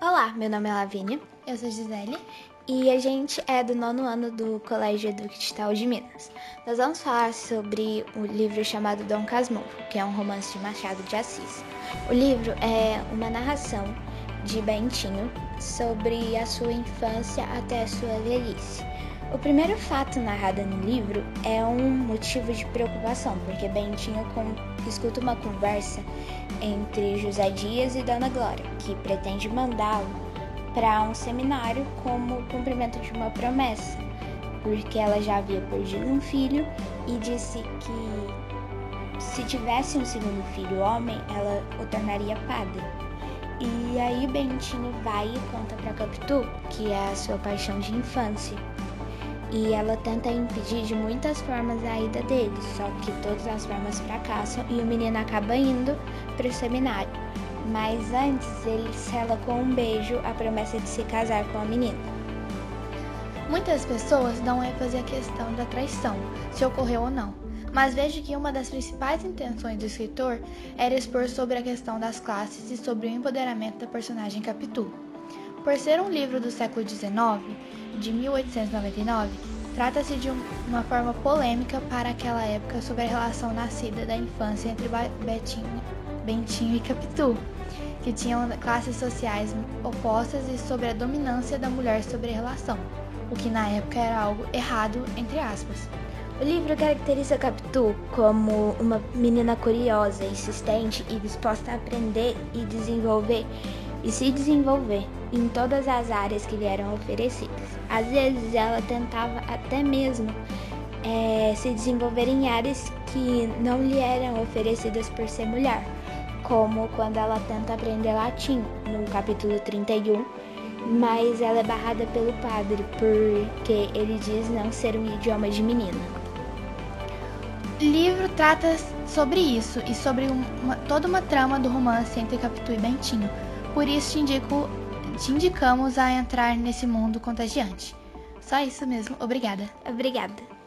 Olá, meu nome é Lavínia. Eu sou Gisele. E a gente é do nono ano do Colégio Duque de Minas. Nós vamos falar sobre o livro chamado Dom Casmurro, que é um romance de Machado de Assis. O livro é uma narração de Bentinho sobre a sua infância até a sua velhice. O primeiro fato narrado no livro é um motivo de preocupação, porque Bentinho escuta uma conversa entre José Dias e Dona Glória, que pretende mandá-lo para um seminário como cumprimento de uma promessa, porque ela já havia perdido um filho e disse que se tivesse um segundo filho homem, ela o tornaria padre. E aí Bentinho vai e conta para Capitu, que é a sua paixão de infância, e ela tenta impedir de muitas formas a ida dele, só que todas as formas fracassam e o menino acaba indo para o seminário. Mas antes ele sela com um beijo a promessa de se casar com a menina. Muitas pessoas dão ênfase à questão da traição, se ocorreu ou não, mas vejo que uma das principais intenções do escritor era expor sobre a questão das classes e sobre o empoderamento da personagem Capitu. Por ser um livro do século XIX, de 1899, trata-se de uma forma polêmica para aquela época sobre a relação nascida da infância entre Betinho, Bentinho e Capitu, que tinham classes sociais opostas e sobre a dominância da mulher sobre a relação, o que na época era algo errado, entre aspas. O livro caracteriza Capitu como uma menina curiosa, insistente e disposta a aprender e desenvolver e se desenvolver em todas as áreas que lhe eram oferecidas. Às vezes ela tentava até mesmo é, se desenvolver em áreas que não lhe eram oferecidas por ser mulher, como quando ela tenta aprender latim, no capítulo 31, mas ela é barrada pelo padre porque ele diz não ser um idioma de menina. O livro trata sobre isso e sobre uma, toda uma trama do romance entre Capitu e Bentinho por isso te, indico, te indicamos a entrar nesse mundo contagiante. Só isso mesmo. Obrigada. Obrigada.